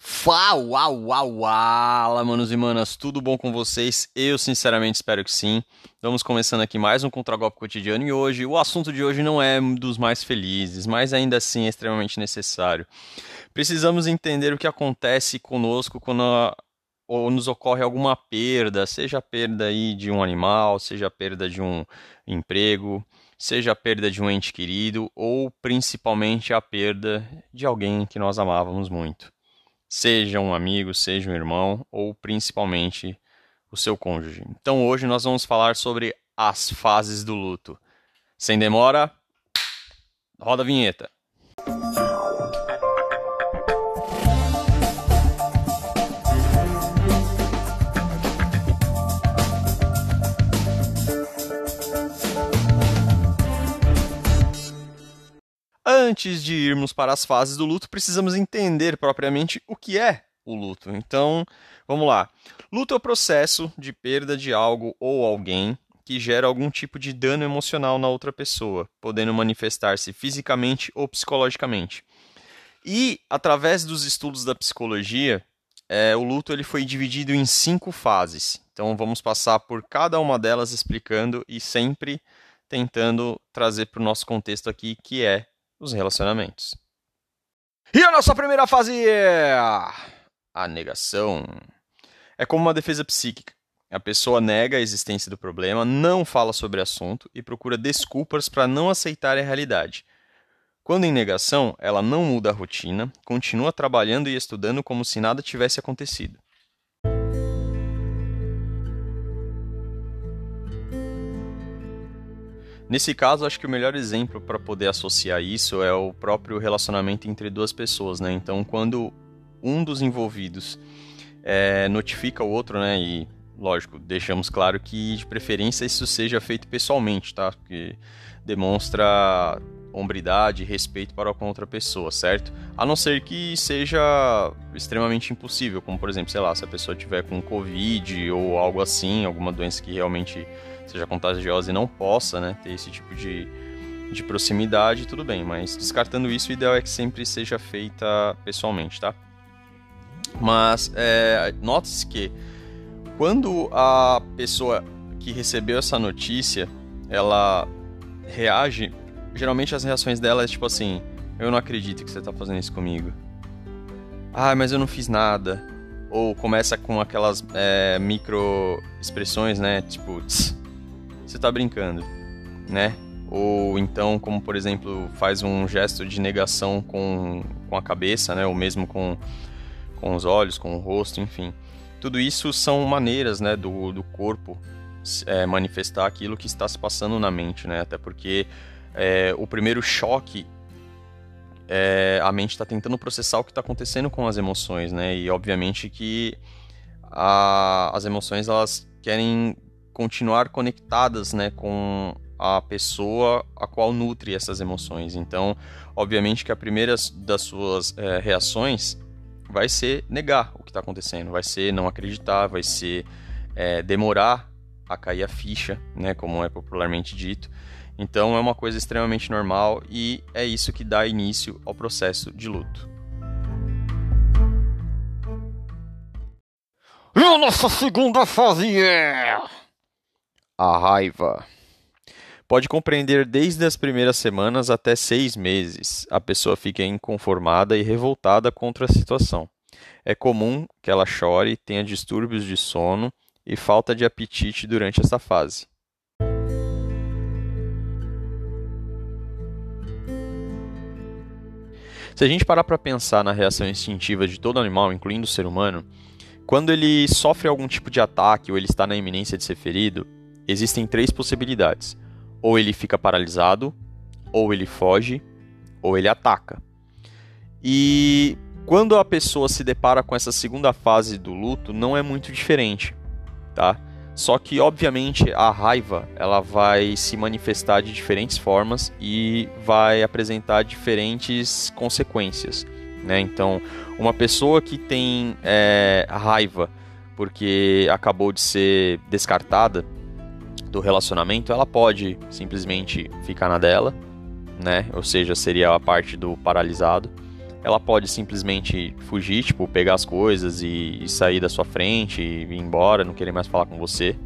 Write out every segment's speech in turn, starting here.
Fala, uau, uau, manos e manas, tudo bom com vocês? Eu sinceramente espero que sim. Vamos começando aqui mais um Contragolpe Cotidiano e hoje o assunto de hoje não é dos mais felizes, mas ainda assim é extremamente necessário. Precisamos entender o que acontece conosco quando a, ou nos ocorre alguma perda, seja a perda aí de um animal, seja a perda de um emprego, seja a perda de um ente querido ou principalmente a perda de alguém que nós amávamos muito seja um amigo, seja um irmão ou principalmente o seu cônjuge. Então hoje nós vamos falar sobre as fases do luto. Sem demora, roda a vinheta. Antes de irmos para as fases do luto, precisamos entender propriamente o que é o luto. Então, vamos lá. Luto é o processo de perda de algo ou alguém que gera algum tipo de dano emocional na outra pessoa, podendo manifestar-se fisicamente ou psicologicamente. E, através dos estudos da psicologia, é, o luto ele foi dividido em cinco fases. Então, vamos passar por cada uma delas explicando e sempre tentando trazer para o nosso contexto aqui, que é os relacionamentos. E a nossa primeira fase é a negação. É como uma defesa psíquica. A pessoa nega a existência do problema, não fala sobre o assunto e procura desculpas para não aceitar a realidade. Quando em negação, ela não muda a rotina, continua trabalhando e estudando como se nada tivesse acontecido. Nesse caso, acho que o melhor exemplo para poder associar isso é o próprio relacionamento entre duas pessoas, né? Então, quando um dos envolvidos é, notifica o outro, né? E, lógico, deixamos claro que, de preferência, isso seja feito pessoalmente, tá? Porque demonstra hombridade e respeito para com outra pessoa, certo? A não ser que seja extremamente impossível, como, por exemplo, sei lá, se a pessoa tiver com Covid ou algo assim, alguma doença que realmente seja contagiosa e não possa né, ter esse tipo de, de proximidade, tudo bem, mas descartando isso, o ideal é que sempre seja feita pessoalmente, tá? Mas é, note-se que quando a pessoa que recebeu essa notícia, ela reage, geralmente as reações dela é tipo assim, eu não acredito que você está fazendo isso comigo. Ah, mas eu não fiz nada. Ou começa com aquelas é, micro expressões, né? Tipo, tss, você está brincando, né? Ou então, como por exemplo, faz um gesto de negação com, com a cabeça, né? Ou mesmo com, com os olhos, com o rosto, enfim. Tudo isso são maneiras, né, do, do corpo é, manifestar aquilo que está se passando na mente, né? Até porque é, o primeiro choque é, a mente está tentando processar o que está acontecendo com as emoções, né? E obviamente que a, as emoções elas querem continuar conectadas né, com a pessoa a qual nutre essas emoções. Então, obviamente que a primeira das suas é, reações vai ser negar o que está acontecendo, vai ser não acreditar, vai ser é, demorar a cair a ficha, né, como é popularmente dito. Então é uma coisa extremamente normal e é isso que dá início ao processo de luto. E a nossa segunda fase é a raiva. Pode compreender desde as primeiras semanas até seis meses. A pessoa fica inconformada e revoltada contra a situação. É comum que ela chore, tenha distúrbios de sono e falta de apetite durante essa fase. Se a gente parar para pensar na reação instintiva de todo animal, incluindo o ser humano, quando ele sofre algum tipo de ataque ou ele está na iminência de ser ferido, existem três possibilidades: ou ele fica paralisado, ou ele foge, ou ele ataca. E quando a pessoa se depara com essa segunda fase do luto, não é muito diferente, tá? Só que obviamente a raiva ela vai se manifestar de diferentes formas e vai apresentar diferentes consequências, né? Então, uma pessoa que tem é, raiva porque acabou de ser descartada, do relacionamento, ela pode simplesmente ficar na dela, né? Ou seja, seria a parte do paralisado. ela pode simplesmente fugir, tipo, pegar as coisas e, e sair da sua frente e ir embora, não querer mais falar com você,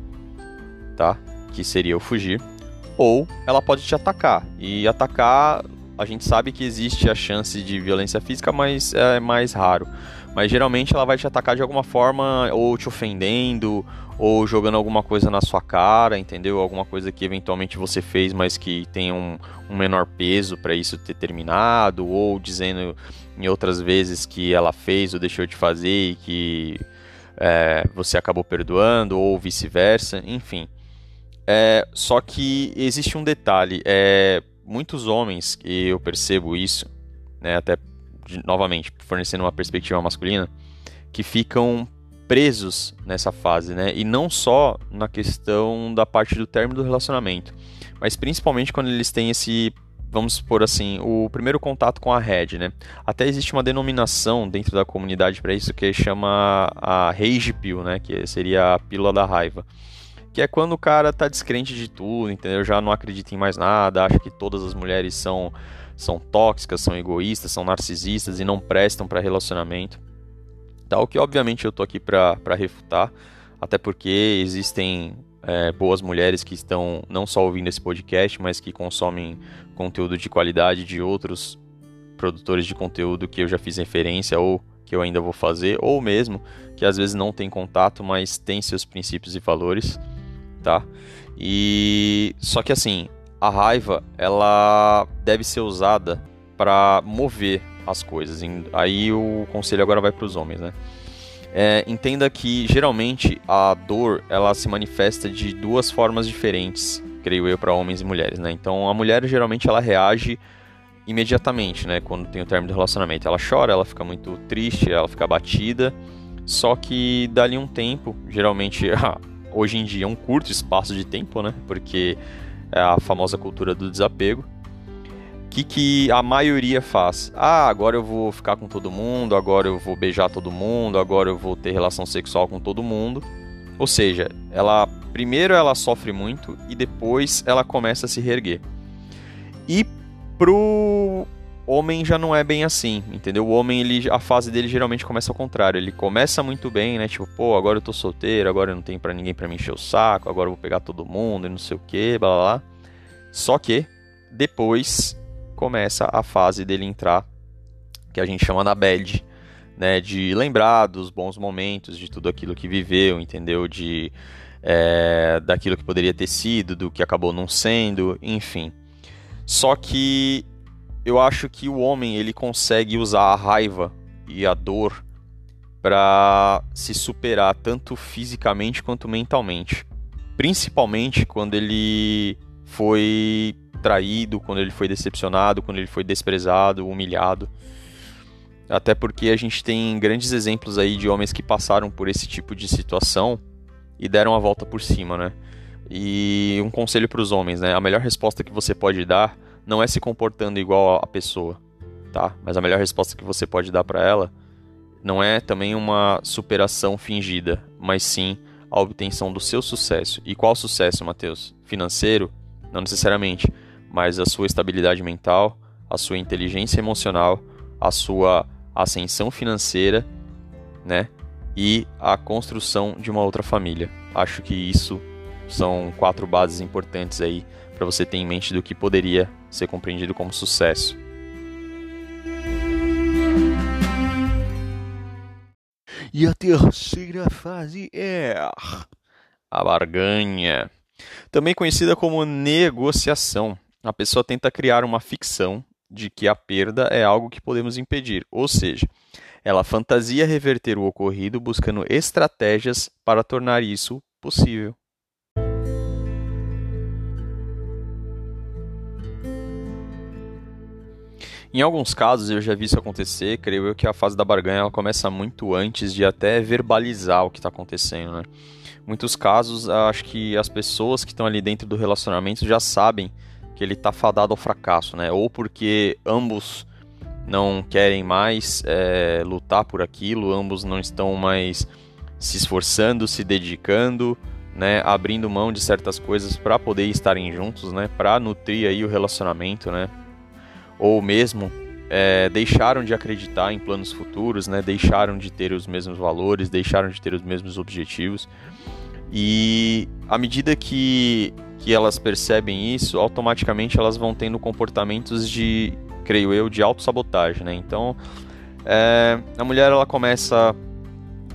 tá? Que seria o fugir. Ou ela pode te atacar. E atacar, a gente sabe que existe a chance de violência física, mas é mais raro. Mas geralmente ela vai te atacar de alguma forma, ou te ofendendo, ou jogando alguma coisa na sua cara, entendeu? Alguma coisa que eventualmente você fez, mas que tem um, um menor peso para isso ter terminado, ou dizendo em outras vezes que ela fez ou deixou de fazer e que é, você acabou perdoando, ou vice-versa, enfim. É, só que existe um detalhe, é, muitos homens, e eu percebo isso, né, até novamente, fornecendo uma perspectiva masculina, que ficam presos nessa fase, né? E não só na questão da parte do término do relacionamento, mas principalmente quando eles têm esse, vamos supor assim, o primeiro contato com a rede, né? Até existe uma denominação dentro da comunidade para isso que chama a rage pill, né? Que seria a pílula da raiva. Que é quando o cara tá descrente de tudo, entendeu? Já não acredita em mais nada, acha que todas as mulheres são são tóxicas, são egoístas, são narcisistas e não prestam para relacionamento. Tal que obviamente eu tô aqui para refutar, até porque existem é, boas mulheres que estão não só ouvindo esse podcast, mas que consomem conteúdo de qualidade de outros produtores de conteúdo que eu já fiz referência ou que eu ainda vou fazer, ou mesmo que às vezes não tem contato, mas tem seus princípios e valores, tá? E só que assim, a raiva ela deve ser usada para mover as coisas. Aí o conselho agora vai para os homens, né? É, entenda que geralmente a dor ela se manifesta de duas formas diferentes, creio eu, para homens e mulheres, né? Então a mulher geralmente ela reage imediatamente, né? Quando tem o término do relacionamento, ela chora, ela fica muito triste, ela fica abatida. Só que dali um tempo, geralmente hoje em dia um curto espaço de tempo, né? Porque é a famosa cultura do desapego. O que, que a maioria faz? Ah, agora eu vou ficar com todo mundo, agora eu vou beijar todo mundo, agora eu vou ter relação sexual com todo mundo. Ou seja, ela primeiro ela sofre muito e depois ela começa a se reerguer. E pro homem já não é bem assim, entendeu? O homem, ele, a fase dele geralmente começa ao contrário. Ele começa muito bem, né? Tipo, pô, agora eu tô solteiro, agora eu não tenho para ninguém para me encher o saco, agora eu vou pegar todo mundo e não sei o que, blá blá blá. Só que depois começa a fase dele entrar, que a gente chama na bad, né? De lembrar dos bons momentos, de tudo aquilo que viveu, entendeu? De é, daquilo que poderia ter sido, do que acabou não sendo, enfim. Só que eu acho que o homem ele consegue usar a raiva e a dor para se superar tanto fisicamente quanto mentalmente. Principalmente quando ele foi traído, quando ele foi decepcionado, quando ele foi desprezado, humilhado. Até porque a gente tem grandes exemplos aí de homens que passaram por esse tipo de situação e deram a volta por cima, né? E um conselho para os homens, né? A melhor resposta que você pode dar não é se comportando igual a pessoa, tá? Mas a melhor resposta que você pode dar para ela não é também uma superação fingida, mas sim a obtenção do seu sucesso. E qual sucesso, Matheus? Financeiro? Não necessariamente, mas a sua estabilidade mental, a sua inteligência emocional, a sua ascensão financeira, né? E a construção de uma outra família. Acho que isso são quatro bases importantes aí para você ter em mente do que poderia ser compreendido como sucesso. E a terceira fase é a barganha, também conhecida como negociação. A pessoa tenta criar uma ficção de que a perda é algo que podemos impedir, ou seja, ela fantasia reverter o ocorrido buscando estratégias para tornar isso possível. Em alguns casos eu já vi isso acontecer, creio eu que a fase da barganha ela começa muito antes de até verbalizar o que está acontecendo, né? Muitos casos, acho que as pessoas que estão ali dentro do relacionamento já sabem que ele está fadado ao fracasso, né? Ou porque ambos não querem mais é, lutar por aquilo, ambos não estão mais se esforçando, se dedicando, né? Abrindo mão de certas coisas para poder estarem juntos, né? Para nutrir aí o relacionamento, né? Ou mesmo é, deixaram de acreditar em planos futuros, né? Deixaram de ter os mesmos valores, deixaram de ter os mesmos objetivos. E à medida que, que elas percebem isso, automaticamente elas vão tendo comportamentos de, creio eu, de autossabotagem, né? Então, é, a mulher ela começa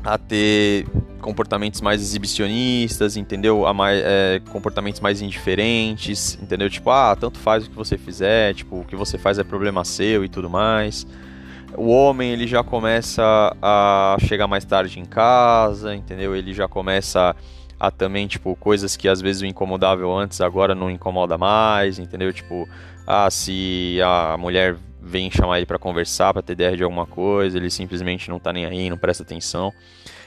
a ter comportamentos mais exibicionistas, entendeu? A mais, é, comportamentos mais indiferentes, entendeu? Tipo, ah, tanto faz o que você fizer, tipo, o que você faz é problema seu e tudo mais. O homem, ele já começa a chegar mais tarde em casa, entendeu? Ele já começa a também, tipo, coisas que às vezes o incomodável antes agora não incomoda mais, entendeu? Tipo, ah, se a mulher vem chamar ele para conversar, para ter ideia de alguma coisa, ele simplesmente não tá nem aí, não presta atenção.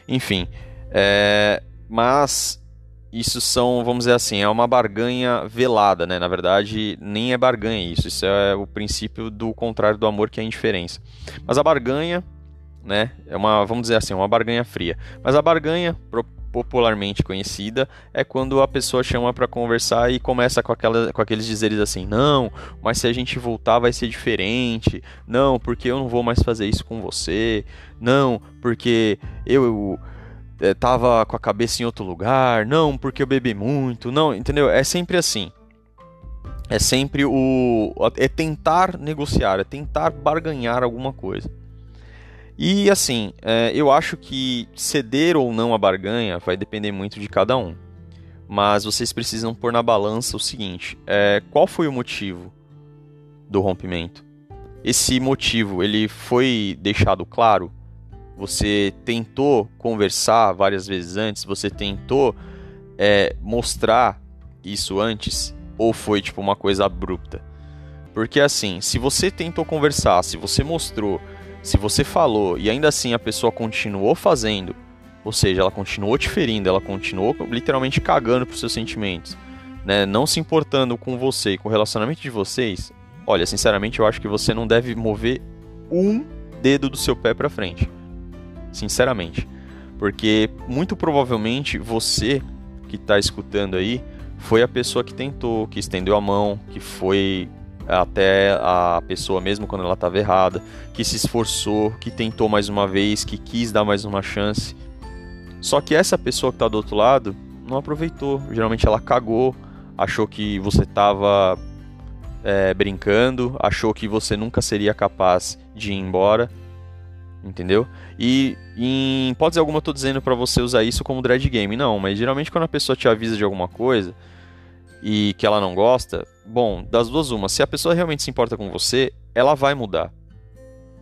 Enfim, é, mas isso são, vamos dizer assim, é uma barganha velada, né? Na verdade, nem é barganha isso, isso é o princípio do contrário do amor, que é a indiferença. Mas a barganha, né, é uma, vamos dizer assim, uma barganha fria. Mas a barganha popularmente conhecida é quando a pessoa chama para conversar e começa com, aquela, com aqueles dizeres assim: não, mas se a gente voltar vai ser diferente, não, porque eu não vou mais fazer isso com você, não, porque eu, eu é, tava com a cabeça em outro lugar, não, porque eu bebi muito, não, entendeu? É sempre assim. É sempre o. É tentar negociar, é tentar barganhar alguma coisa. E assim, é, eu acho que ceder ou não a barganha vai depender muito de cada um. Mas vocês precisam pôr na balança o seguinte: é, qual foi o motivo do rompimento? Esse motivo ele foi deixado claro? Você tentou conversar várias vezes antes? Você tentou é, mostrar isso antes? Ou foi tipo uma coisa abrupta? Porque assim, se você tentou conversar, se você mostrou se você falou e ainda assim a pessoa continuou fazendo, ou seja, ela continuou te ferindo, ela continuou literalmente cagando pros seus sentimentos, né, não se importando com você e com o relacionamento de vocês, olha, sinceramente eu acho que você não deve mover um dedo do seu pé para frente. Sinceramente. Porque muito provavelmente você que está escutando aí foi a pessoa que tentou, que estendeu a mão, que foi até a pessoa mesmo quando ela estava errada, que se esforçou, que tentou mais uma vez, que quis dar mais uma chance. Só que essa pessoa que está do outro lado não aproveitou. Geralmente ela cagou, achou que você estava é, brincando, achou que você nunca seria capaz de ir embora, entendeu? E em hipótese alguma eu tô dizendo para você usar isso como dread game, não, mas geralmente quando a pessoa te avisa de alguma coisa, e que ela não gosta, bom, das duas uma, se a pessoa realmente se importa com você, ela vai mudar.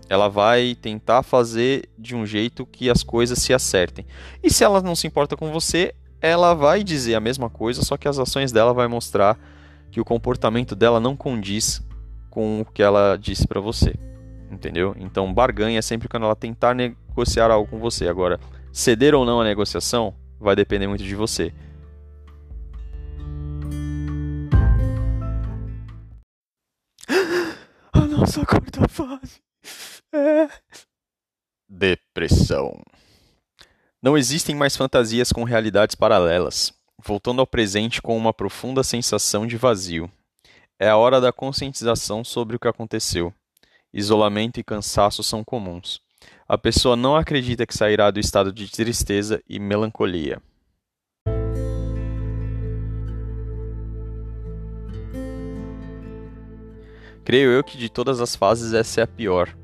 Ela vai tentar fazer de um jeito que as coisas se acertem. E se ela não se importa com você, ela vai dizer a mesma coisa, só que as ações dela vai mostrar que o comportamento dela não condiz com o que ela disse para você. Entendeu? Então, barganha é sempre quando ela tentar negociar algo com você. Agora, ceder ou não a negociação vai depender muito de você. nossa quarta fase é. Depressão. Não existem mais fantasias com realidades paralelas, voltando ao presente com uma profunda sensação de vazio. É a hora da conscientização sobre o que aconteceu. Isolamento e cansaço são comuns. A pessoa não acredita que sairá do estado de tristeza e melancolia. Creio eu que de todas as fases essa é a pior.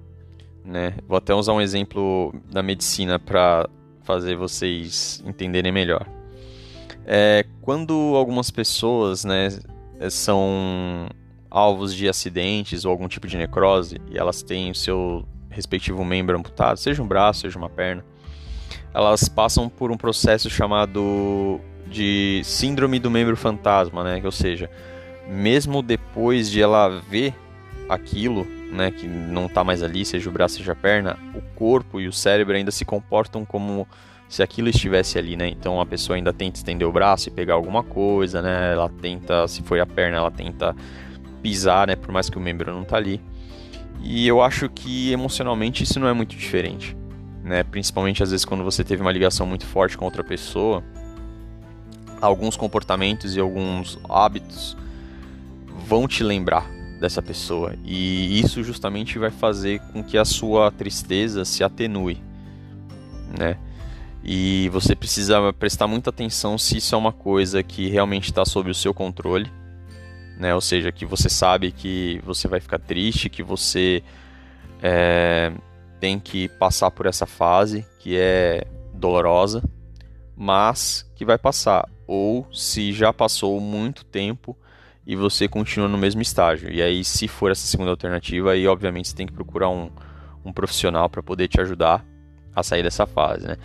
Né? Vou até usar um exemplo da medicina para fazer vocês entenderem melhor. É, quando algumas pessoas né, são alvos de acidentes ou algum tipo de necrose e elas têm o seu respectivo membro amputado, seja um braço, seja uma perna, elas passam por um processo chamado de síndrome do membro fantasma, né? Ou seja, mesmo depois de ela ver aquilo, né, que não está mais ali, seja o braço, seja a perna, o corpo e o cérebro ainda se comportam como se aquilo estivesse ali, né? Então a pessoa ainda tenta estender o braço e pegar alguma coisa, né? Ela tenta, se foi a perna, ela tenta pisar, né, por mais que o membro não está ali. E eu acho que emocionalmente isso não é muito diferente, né? Principalmente às vezes quando você teve uma ligação muito forte com outra pessoa, alguns comportamentos e alguns hábitos vão te lembrar dessa pessoa. E isso justamente vai fazer com que a sua tristeza se atenue, né? E você precisa prestar muita atenção se isso é uma coisa que realmente está sob o seu controle, né? Ou seja, que você sabe que você vai ficar triste, que você é, tem que passar por essa fase que é dolorosa, mas que vai passar. Ou se já passou muito tempo e você continua no mesmo estágio. E aí, se for essa segunda alternativa, aí obviamente você tem que procurar um, um profissional para poder te ajudar a sair dessa fase, né?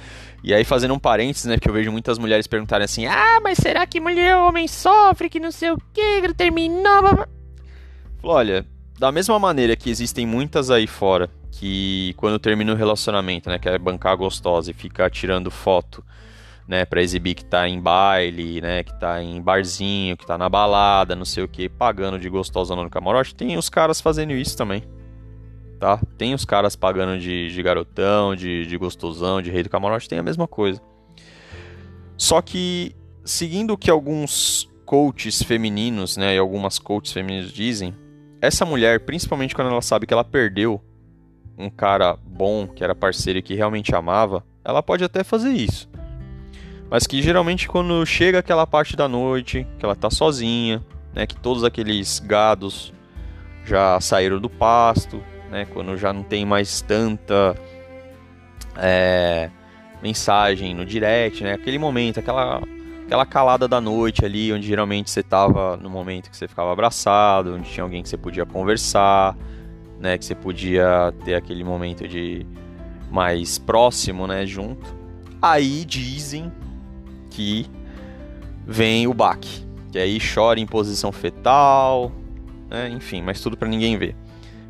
E aí, fazendo um parênteses, né? Porque eu vejo muitas mulheres perguntarem assim: Ah, mas será que mulher ou homem sofre, que não sei o que, terminou? Falou, olha, da mesma maneira que existem muitas aí fora que quando termina o relacionamento, né, quer bancar gostosa e fica tirando foto, né, para exibir que tá em baile, né, que tá em barzinho, que tá na balada, não sei o que, pagando de gostosa no camarote, tem os caras fazendo isso também tá? Tem os caras pagando de, de garotão, de, de gostosão, de rei do camarote, tem a mesma coisa. Só que, seguindo o que alguns coaches femininos, né, e algumas coaches femininos dizem, essa mulher, principalmente quando ela sabe que ela perdeu um cara bom, que era parceiro e que realmente amava, ela pode até fazer isso. Mas que geralmente quando chega aquela parte da noite, que ela tá sozinha, né, que todos aqueles gados já saíram do pasto, né? Quando já não tem mais tanta é, mensagem no direct, né? Aquele momento, aquela, aquela calada da noite ali, onde geralmente você estava no momento que você ficava abraçado, onde tinha alguém que você podia conversar, né? Que você podia ter aquele momento de mais próximo, né? Junto. Aí dizem que vem o baque, que aí chora em posição fetal, né? enfim, mas tudo para ninguém ver.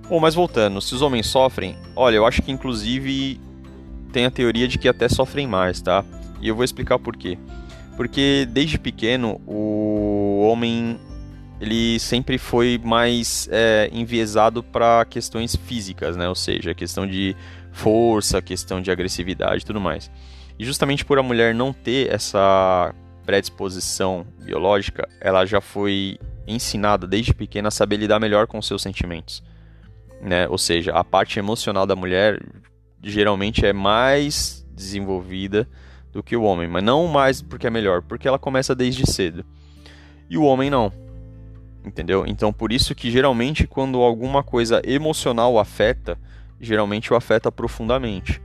Bom, mas voltando, se os homens sofrem, olha, eu acho que inclusive tem a teoria de que até sofrem mais, tá? E eu vou explicar por quê. Porque desde pequeno o homem ele sempre foi mais é, enviesado para questões físicas, né? Ou seja, questão de força, questão de agressividade e tudo mais. E justamente por a mulher não ter essa predisposição biológica, ela já foi ensinada desde pequena a saber lidar melhor com seus sentimentos né? Ou seja, a parte emocional da mulher geralmente é mais desenvolvida do que o homem, mas não mais porque é melhor, porque ela começa desde cedo. E o homem não. Entendeu? Então por isso que geralmente quando alguma coisa emocional afeta, geralmente o afeta profundamente.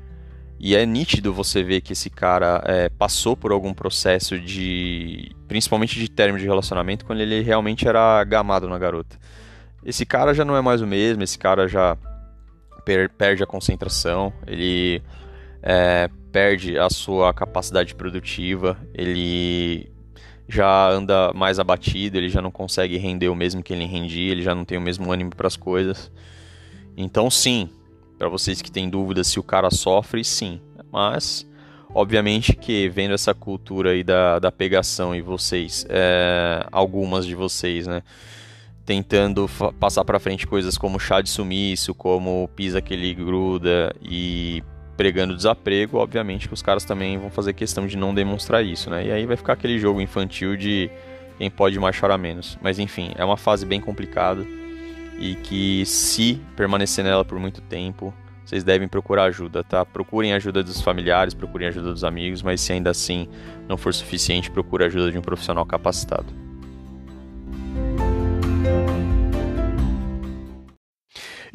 E é nítido você ver que esse cara é, passou por algum processo de. principalmente de término de relacionamento, quando ele realmente era gamado na garota esse cara já não é mais o mesmo, esse cara já per perde a concentração, ele é, perde a sua capacidade produtiva, ele já anda mais abatido, ele já não consegue render o mesmo que ele rendia, ele já não tem o mesmo ânimo para as coisas. Então, sim, para vocês que têm dúvida se o cara sofre, sim, mas obviamente que vendo essa cultura aí da, da pegação e vocês, é, algumas de vocês, né? Tentando passar para frente coisas como chá de sumiço, como pisa que ele gruda e pregando desaprego, obviamente que os caras também vão fazer questão de não demonstrar isso, né? E aí vai ficar aquele jogo infantil de quem pode mais chorar menos. Mas enfim, é uma fase bem complicada e que se permanecer nela por muito tempo, vocês devem procurar ajuda, tá? Procurem ajuda dos familiares, procurem ajuda dos amigos, mas se ainda assim não for suficiente, procure ajuda de um profissional capacitado.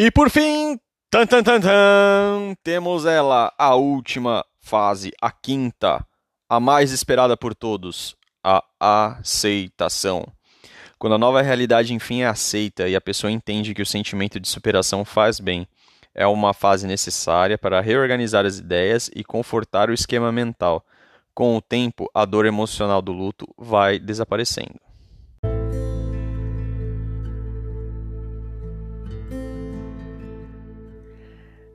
E por fim, tan, tan, tan, tan, temos ela, a última fase, a quinta, a mais esperada por todos, a aceitação. Quando a nova realidade enfim é aceita e a pessoa entende que o sentimento de superação faz bem, é uma fase necessária para reorganizar as ideias e confortar o esquema mental. Com o tempo, a dor emocional do luto vai desaparecendo.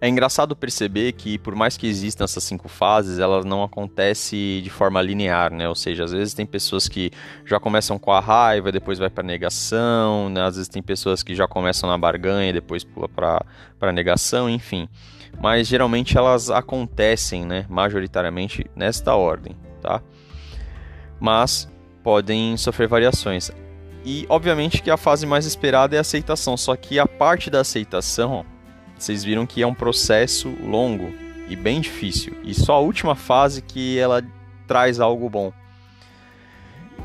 É engraçado perceber que, por mais que existam essas cinco fases, elas não acontecem de forma linear, né? Ou seja, às vezes tem pessoas que já começam com a raiva, depois vai para negação, né? às vezes tem pessoas que já começam na barganha, depois pula para negação, enfim. Mas geralmente elas acontecem, né? Majoritariamente nesta ordem, tá? Mas podem sofrer variações. E obviamente que a fase mais esperada é a aceitação, só que a parte da aceitação, vocês viram que é um processo longo e bem difícil. E só a última fase que ela traz algo bom.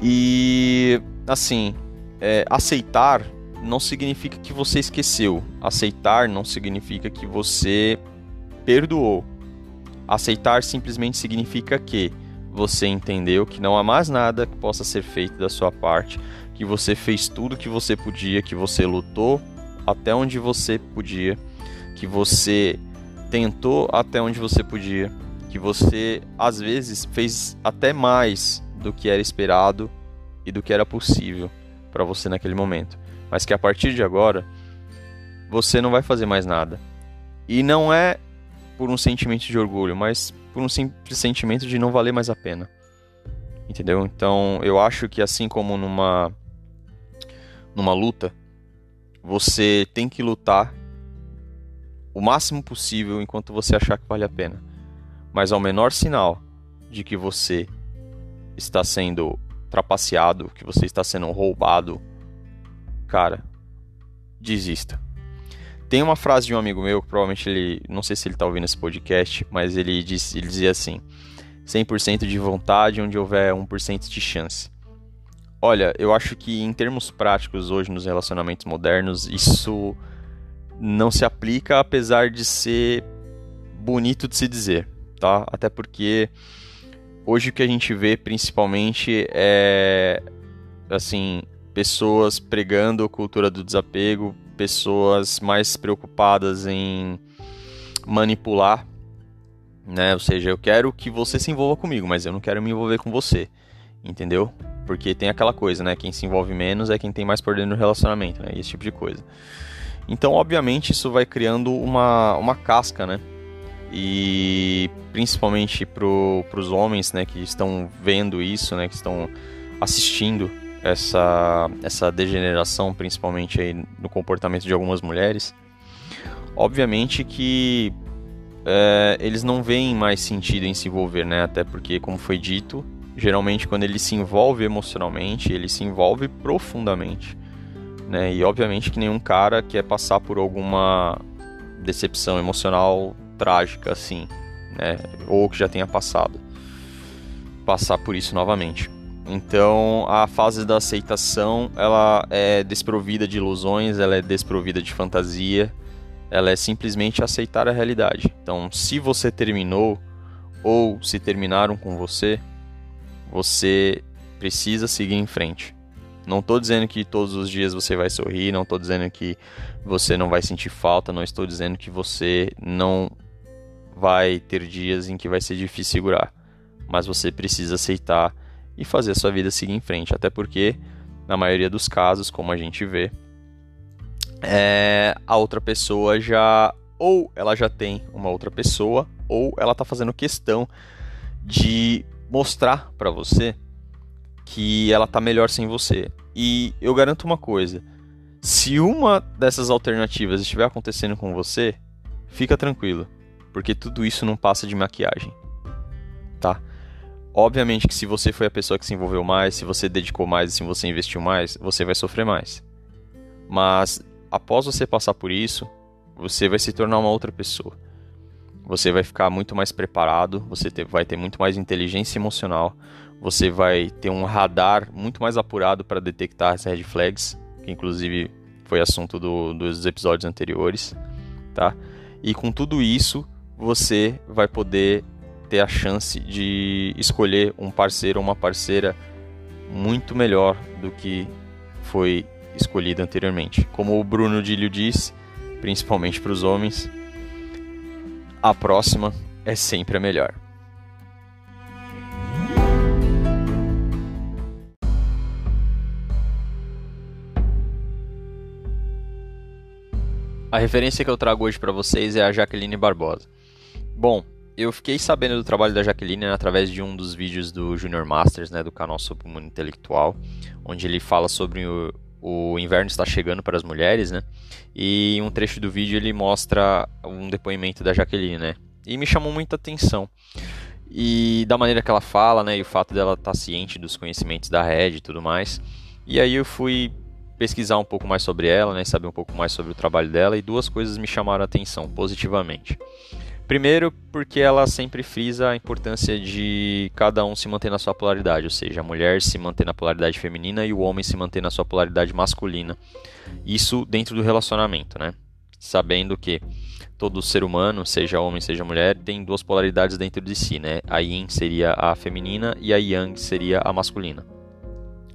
E assim, é, aceitar não significa que você esqueceu. Aceitar não significa que você perdoou. Aceitar simplesmente significa que você entendeu que não há mais nada que possa ser feito da sua parte, que você fez tudo que você podia, que você lutou até onde você podia, que você tentou até onde você podia, que você às vezes fez até mais do que era esperado e do que era possível para você naquele momento, mas que a partir de agora você não vai fazer mais nada. E não é por um sentimento de orgulho, mas por um simples sentimento de não valer mais a pena. Entendeu? Então, eu acho que assim como numa numa luta, você tem que lutar o máximo possível enquanto você achar que vale a pena. Mas ao menor sinal de que você está sendo trapaceado, que você está sendo roubado, cara, desista. Tem uma frase de um amigo meu, que provavelmente ele, não sei se ele está ouvindo esse podcast, mas ele, diz, ele dizia assim: 100% de vontade onde houver 1% de chance. Olha, eu acho que em termos práticos hoje nos relacionamentos modernos, isso não se aplica apesar de ser bonito de se dizer, tá? Até porque hoje o que a gente vê principalmente é assim, pessoas pregando a cultura do desapego, pessoas mais preocupadas em manipular, né? Ou seja, eu quero que você se envolva comigo, mas eu não quero me envolver com você, entendeu? Porque tem aquela coisa, né? Quem se envolve menos é quem tem mais poder no relacionamento, né? Esse tipo de coisa. Então, obviamente, isso vai criando uma, uma casca, né? E principalmente para os homens, né? Que estão vendo isso, né? Que estão assistindo essa, essa degeneração, principalmente aí no comportamento de algumas mulheres, obviamente que é, eles não veem mais sentido em se envolver, né? Até porque, como foi dito, geralmente quando ele se envolve emocionalmente, ele se envolve profundamente, né? E obviamente que nenhum cara quer passar por alguma decepção emocional trágica assim, né? Ou que já tenha passado, passar por isso novamente. Então, a fase da aceitação, ela é desprovida de ilusões, ela é desprovida de fantasia, ela é simplesmente aceitar a realidade. Então, se você terminou ou se terminaram com você, você precisa seguir em frente. Não estou dizendo que todos os dias você vai sorrir, não estou dizendo que você não vai sentir falta, não estou dizendo que você não vai ter dias em que vai ser difícil segurar, mas você precisa aceitar e fazer a sua vida seguir em frente. Até porque, na maioria dos casos, como a gente vê, é, a outra pessoa já ou ela já tem uma outra pessoa ou ela está fazendo questão de mostrar para você que ela está melhor sem você. E eu garanto uma coisa: se uma dessas alternativas estiver acontecendo com você, fica tranquilo, porque tudo isso não passa de maquiagem, tá? Obviamente que se você foi a pessoa que se envolveu mais, se você dedicou mais se você investiu mais, você vai sofrer mais. Mas após você passar por isso, você vai se tornar uma outra pessoa. Você vai ficar muito mais preparado, você vai ter muito mais inteligência emocional, você vai ter um radar muito mais apurado para detectar as red flags, que inclusive foi assunto do, dos episódios anteriores, tá? E com tudo isso, você vai poder ter a chance de escolher um parceiro ou uma parceira muito melhor do que foi escolhido anteriormente. Como o Bruno Dílio diz, principalmente para os homens, a próxima é sempre a melhor. A referência que eu trago hoje para vocês é a Jaqueline Barbosa. Bom, eu fiquei sabendo do trabalho da Jaqueline através de um dos vídeos do Junior Masters, né, do canal sobre o mundo intelectual, onde ele fala sobre o, o inverno está chegando para as mulheres, né? E um trecho do vídeo ele mostra um depoimento da Jaqueline, né? E me chamou muita atenção. E da maneira que ela fala, né, e o fato dela estar tá ciente dos conhecimentos da rede e tudo mais. E aí eu fui pesquisar um pouco mais sobre ela, né, saber um pouco mais sobre o trabalho dela e duas coisas me chamaram a atenção positivamente. Primeiro, porque ela sempre frisa a importância de cada um se manter na sua polaridade, ou seja, a mulher se manter na polaridade feminina e o homem se manter na sua polaridade masculina. Isso dentro do relacionamento, né? Sabendo que todo ser humano, seja homem, seja mulher, tem duas polaridades dentro de si, né? A yin seria a feminina e a yang seria a masculina.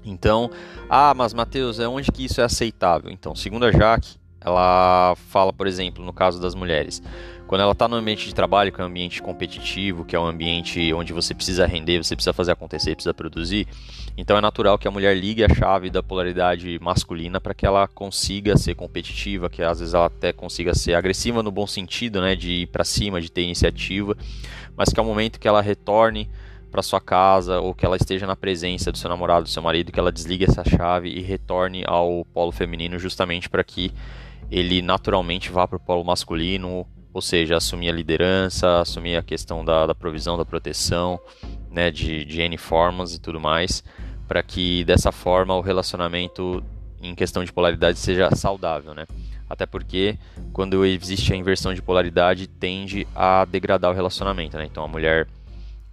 Então, ah, mas Mateus, é onde que isso é aceitável? Então, segundo a Jaque, ela fala, por exemplo, no caso das mulheres, quando ela está no ambiente de trabalho, que é um ambiente competitivo, que é um ambiente onde você precisa render, você precisa fazer acontecer, precisa produzir, então é natural que a mulher ligue a chave da polaridade masculina para que ela consiga ser competitiva, que às vezes ela até consiga ser agressiva no bom sentido, né, de ir para cima, de ter iniciativa, mas que ao momento que ela retorne para sua casa ou que ela esteja na presença do seu namorado, do seu marido, que ela desligue essa chave e retorne ao polo feminino justamente para que ele naturalmente vá para o polo masculino, ou seja, assumir a liderança, assumir a questão da, da provisão, da proteção, né, de, de N formas e tudo mais, para que dessa forma o relacionamento em questão de polaridade seja saudável, né? Até porque quando existe a inversão de polaridade tende a degradar o relacionamento, né? Então a mulher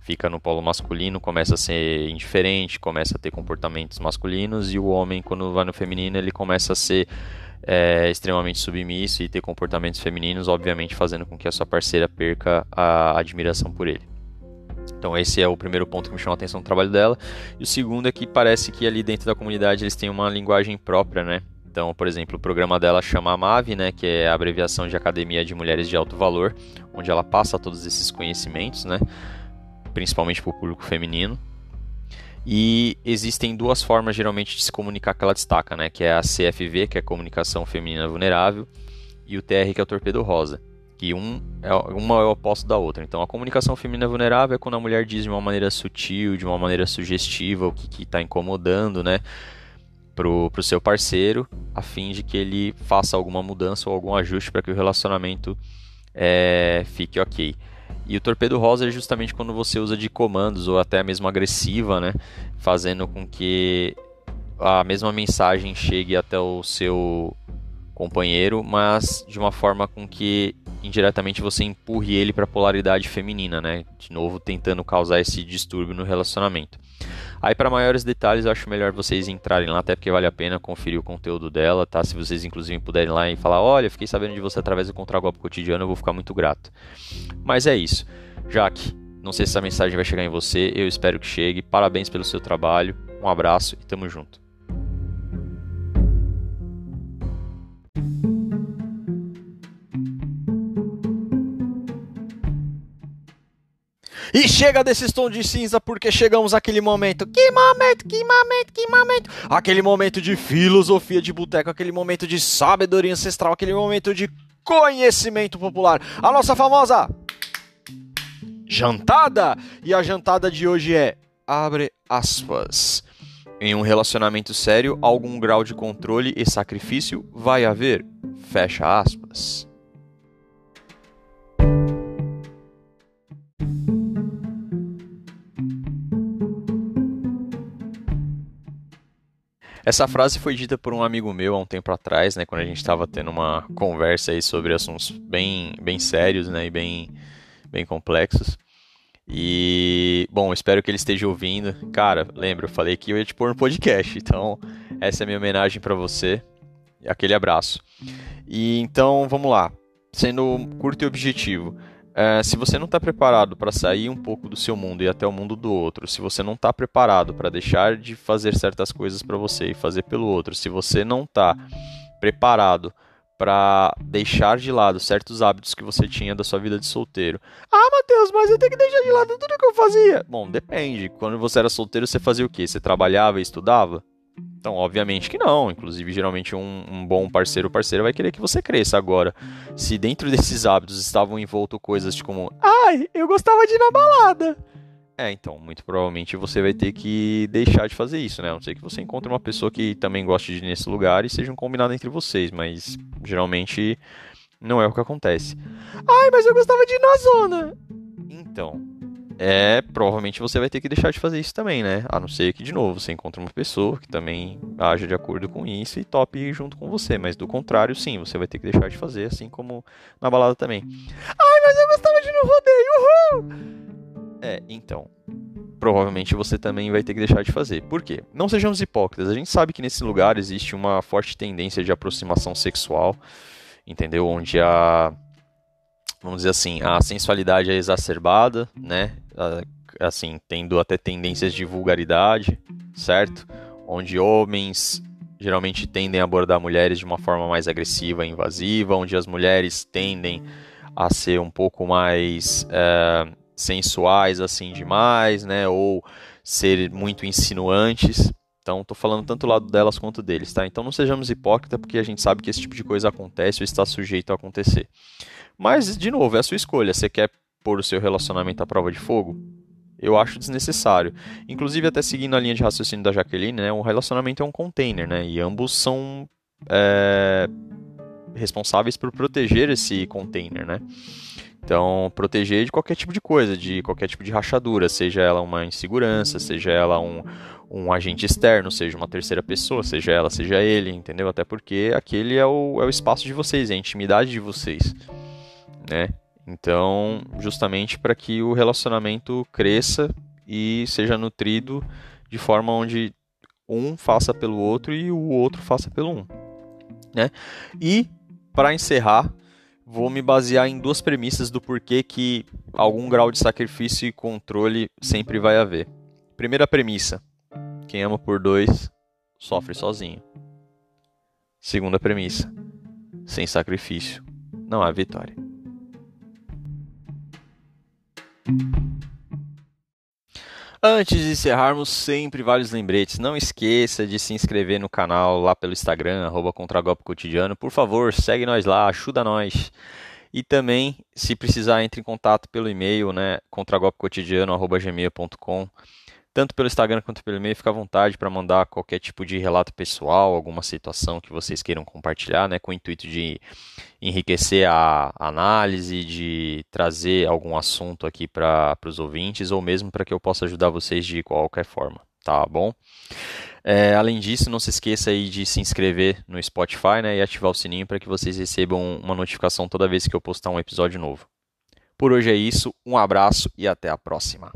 fica no polo masculino, começa a ser indiferente, começa a ter comportamentos masculinos, e o homem, quando vai no feminino, ele começa a ser é, extremamente submisso e ter comportamentos femininos, obviamente fazendo com que a sua parceira perca a admiração por ele. Então esse é o primeiro ponto que me chamou a atenção no trabalho dela. E o segundo é que parece que ali dentro da comunidade eles têm uma linguagem própria, né? Então, por exemplo, o programa dela chama MAV, né, que é a abreviação de Academia de Mulheres de Alto Valor, onde ela passa todos esses conhecimentos, né? Principalmente para o público feminino. E existem duas formas geralmente de se comunicar que ela destaca, né? Que é a CFV, que é a comunicação feminina vulnerável, e o TR, que é o torpedo rosa. Que um é, uma é o oposto da outra. Então a comunicação feminina vulnerável é quando a mulher diz de uma maneira sutil, de uma maneira sugestiva o que está incomodando, né? Pro, pro seu parceiro, a fim de que ele faça alguma mudança ou algum ajuste para que o relacionamento é, fique ok. E o torpedo rosa é justamente quando você usa de comandos ou até mesmo agressiva, né? Fazendo com que a mesma mensagem chegue até o seu companheiro, mas de uma forma com que indiretamente você empurre ele para a polaridade feminina, né? De novo tentando causar esse distúrbio no relacionamento. Aí para maiores detalhes eu acho melhor vocês entrarem lá, até porque vale a pena conferir o conteúdo dela, tá? Se vocês inclusive puderem lá e falar, olha, fiquei sabendo de você através do Contragolpe Cotidiano, eu vou ficar muito grato. Mas é isso. Jaque, não sei se essa mensagem vai chegar em você, eu espero que chegue. Parabéns pelo seu trabalho, um abraço e tamo junto. E chega desses tons de cinza porque chegamos àquele momento. Que momento, que momento, que momento. Aquele momento de filosofia de boteco, aquele momento de sabedoria ancestral, aquele momento de conhecimento popular. A nossa famosa jantada. E a jantada de hoje é abre aspas. Em um relacionamento sério, algum grau de controle e sacrifício vai haver. Fecha aspas. Essa frase foi dita por um amigo meu há um tempo atrás, né, quando a gente estava tendo uma conversa aí sobre assuntos bem, bem sérios, né, e bem, bem complexos. E, bom, espero que ele esteja ouvindo. Cara, lembra, eu falei que eu ia te pôr no podcast, então essa é a minha homenagem para você. Aquele abraço. E então, vamos lá. Sendo curto e objetivo. É, se você não está preparado para sair um pouco do seu mundo e até o mundo do outro, se você não está preparado para deixar de fazer certas coisas para você e fazer pelo outro, se você não está preparado para deixar de lado certos hábitos que você tinha da sua vida de solteiro. Ah, Matheus, mas eu tenho que deixar de lado tudo que eu fazia. Bom, depende. Quando você era solteiro, você fazia o quê? Você trabalhava e estudava? Então, obviamente que não. Inclusive, geralmente um, um bom parceiro ou parceira vai querer que você cresça. Agora, se dentro desses hábitos estavam envolto coisas de como, ai, eu gostava de ir na balada. É, então, muito provavelmente você vai ter que deixar de fazer isso, né? A não ser que você encontre uma pessoa que também goste de ir nesse lugar e seja um combinado entre vocês, mas geralmente não é o que acontece. Ai, mas eu gostava de ir na zona. Então, é provavelmente você vai ter que deixar de fazer isso também, né? A não ser que, de novo, você encontre uma pessoa que também haja de acordo com isso e tope junto com você. Mas do contrário, sim, você vai ter que deixar de fazer, assim como na balada também. Ai, mas eu gostava de no rodeio, uhul! É, então. Provavelmente você também vai ter que deixar de fazer. Por quê? Não sejamos hipócritas. A gente sabe que nesse lugar existe uma forte tendência de aproximação sexual, entendeu? Onde a vamos dizer assim, a sensualidade é exacerbada, né? Assim, tendo até tendências de vulgaridade, certo? Onde homens geralmente tendem a abordar mulheres de uma forma mais agressiva e invasiva, onde as mulheres tendem a ser um pouco mais é, sensuais assim demais, né? Ou ser muito insinuantes. Então, estou falando tanto do lado delas quanto deles, tá? Então, não sejamos hipócritas, porque a gente sabe que esse tipo de coisa acontece ou está sujeito a acontecer. Mas, de novo, é a sua escolha. Você quer pôr o seu relacionamento à prova de fogo? Eu acho desnecessário. Inclusive, até seguindo a linha de raciocínio da Jaqueline, né, um relacionamento é um container, né? E ambos são é, responsáveis por proteger esse container, né? Então, proteger de qualquer tipo de coisa, de qualquer tipo de rachadura, seja ela uma insegurança, seja ela um, um agente externo, seja uma terceira pessoa, seja ela, seja ele, entendeu? Até porque aquele é o, é o espaço de vocês, é a intimidade de vocês né? Então, justamente para que o relacionamento cresça e seja nutrido de forma onde um faça pelo outro e o outro faça pelo um, né? E para encerrar, vou me basear em duas premissas do porquê que algum grau de sacrifício e controle sempre vai haver. Primeira premissa: quem ama por dois sofre sozinho. Segunda premissa: sem sacrifício não há vitória. Antes de encerrarmos, sempre vários lembretes. Não esqueça de se inscrever no canal lá pelo Instagram, arroba Cotidiano. Por favor, segue nós lá, ajuda nós. E também, se precisar, entre em contato pelo e-mail, né, contragolpecotidiano.gmail.com tanto pelo Instagram quanto pelo e-mail, fica à vontade para mandar qualquer tipo de relato pessoal, alguma situação que vocês queiram compartilhar, né, com o intuito de enriquecer a análise, de trazer algum assunto aqui para os ouvintes, ou mesmo para que eu possa ajudar vocês de qualquer forma, tá bom? É, além disso, não se esqueça aí de se inscrever no Spotify né, e ativar o sininho para que vocês recebam uma notificação toda vez que eu postar um episódio novo. Por hoje é isso, um abraço e até a próxima.